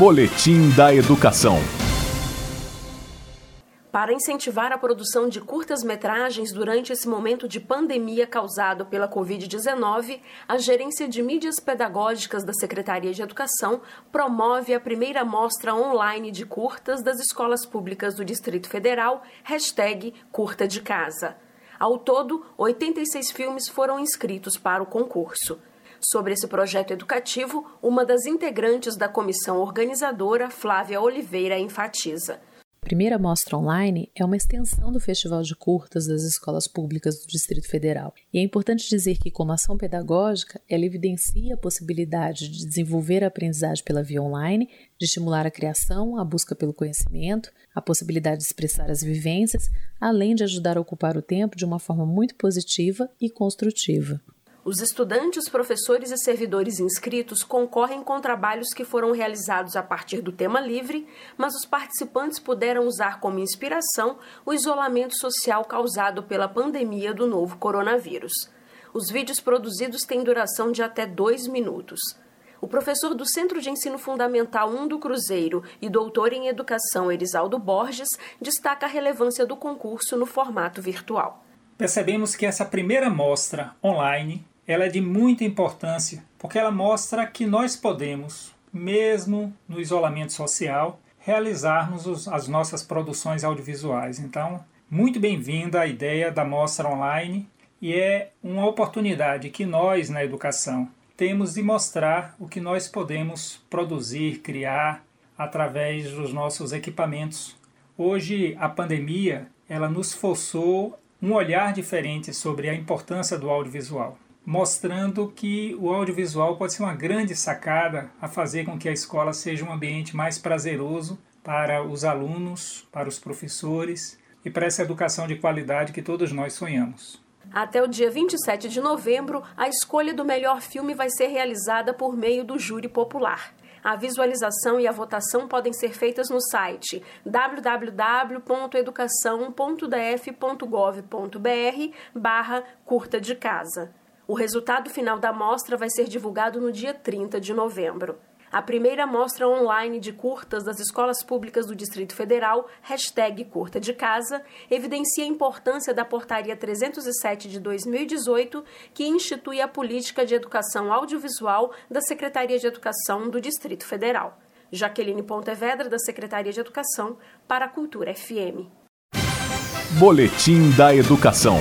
Boletim da Educação. Para incentivar a produção de curtas-metragens durante esse momento de pandemia causado pela Covid-19, a Gerência de Mídias Pedagógicas da Secretaria de Educação promove a primeira mostra online de curtas das escolas públicas do Distrito Federal, hashtag Curta de Casa. Ao todo, 86 filmes foram inscritos para o concurso. Sobre esse projeto educativo, uma das integrantes da comissão organizadora, Flávia Oliveira, enfatiza primeira mostra online é uma extensão do Festival de Curtas das Escolas Públicas do Distrito Federal. E é importante dizer que, como ação pedagógica, ela evidencia a possibilidade de desenvolver a aprendizagem pela via online, de estimular a criação, a busca pelo conhecimento, a possibilidade de expressar as vivências, além de ajudar a ocupar o tempo de uma forma muito positiva e construtiva. Os estudantes, professores e servidores inscritos concorrem com trabalhos que foram realizados a partir do tema livre, mas os participantes puderam usar como inspiração o isolamento social causado pela pandemia do novo coronavírus. Os vídeos produzidos têm duração de até dois minutos. O professor do Centro de Ensino Fundamental 1 do Cruzeiro e doutor em Educação Erisaldo Borges destaca a relevância do concurso no formato virtual. Percebemos que essa primeira mostra online ela é de muita importância porque ela mostra que nós podemos, mesmo no isolamento social, realizarmos as nossas produções audiovisuais. Então, muito bem-vinda a ideia da mostra online e é uma oportunidade que nós na educação temos de mostrar o que nós podemos produzir, criar através dos nossos equipamentos. Hoje a pandemia, ela nos forçou um olhar diferente sobre a importância do audiovisual mostrando que o audiovisual pode ser uma grande sacada a fazer com que a escola seja um ambiente mais prazeroso para os alunos, para os professores e para essa educação de qualidade que todos nós sonhamos. Até o dia 27 de novembro, a escolha do melhor filme vai ser realizada por meio do júri popular. A visualização e a votação podem ser feitas no site www.educação.df.gov.br barra curta de casa. O resultado final da mostra vai ser divulgado no dia 30 de novembro. A primeira mostra online de curtas das escolas públicas do Distrito Federal, hashtag Curta de Casa, evidencia a importância da Portaria 307 de 2018, que institui a política de educação audiovisual da Secretaria de Educação do Distrito Federal. Jaqueline Pontevedra, da Secretaria de Educação, para a Cultura FM. Boletim da Educação.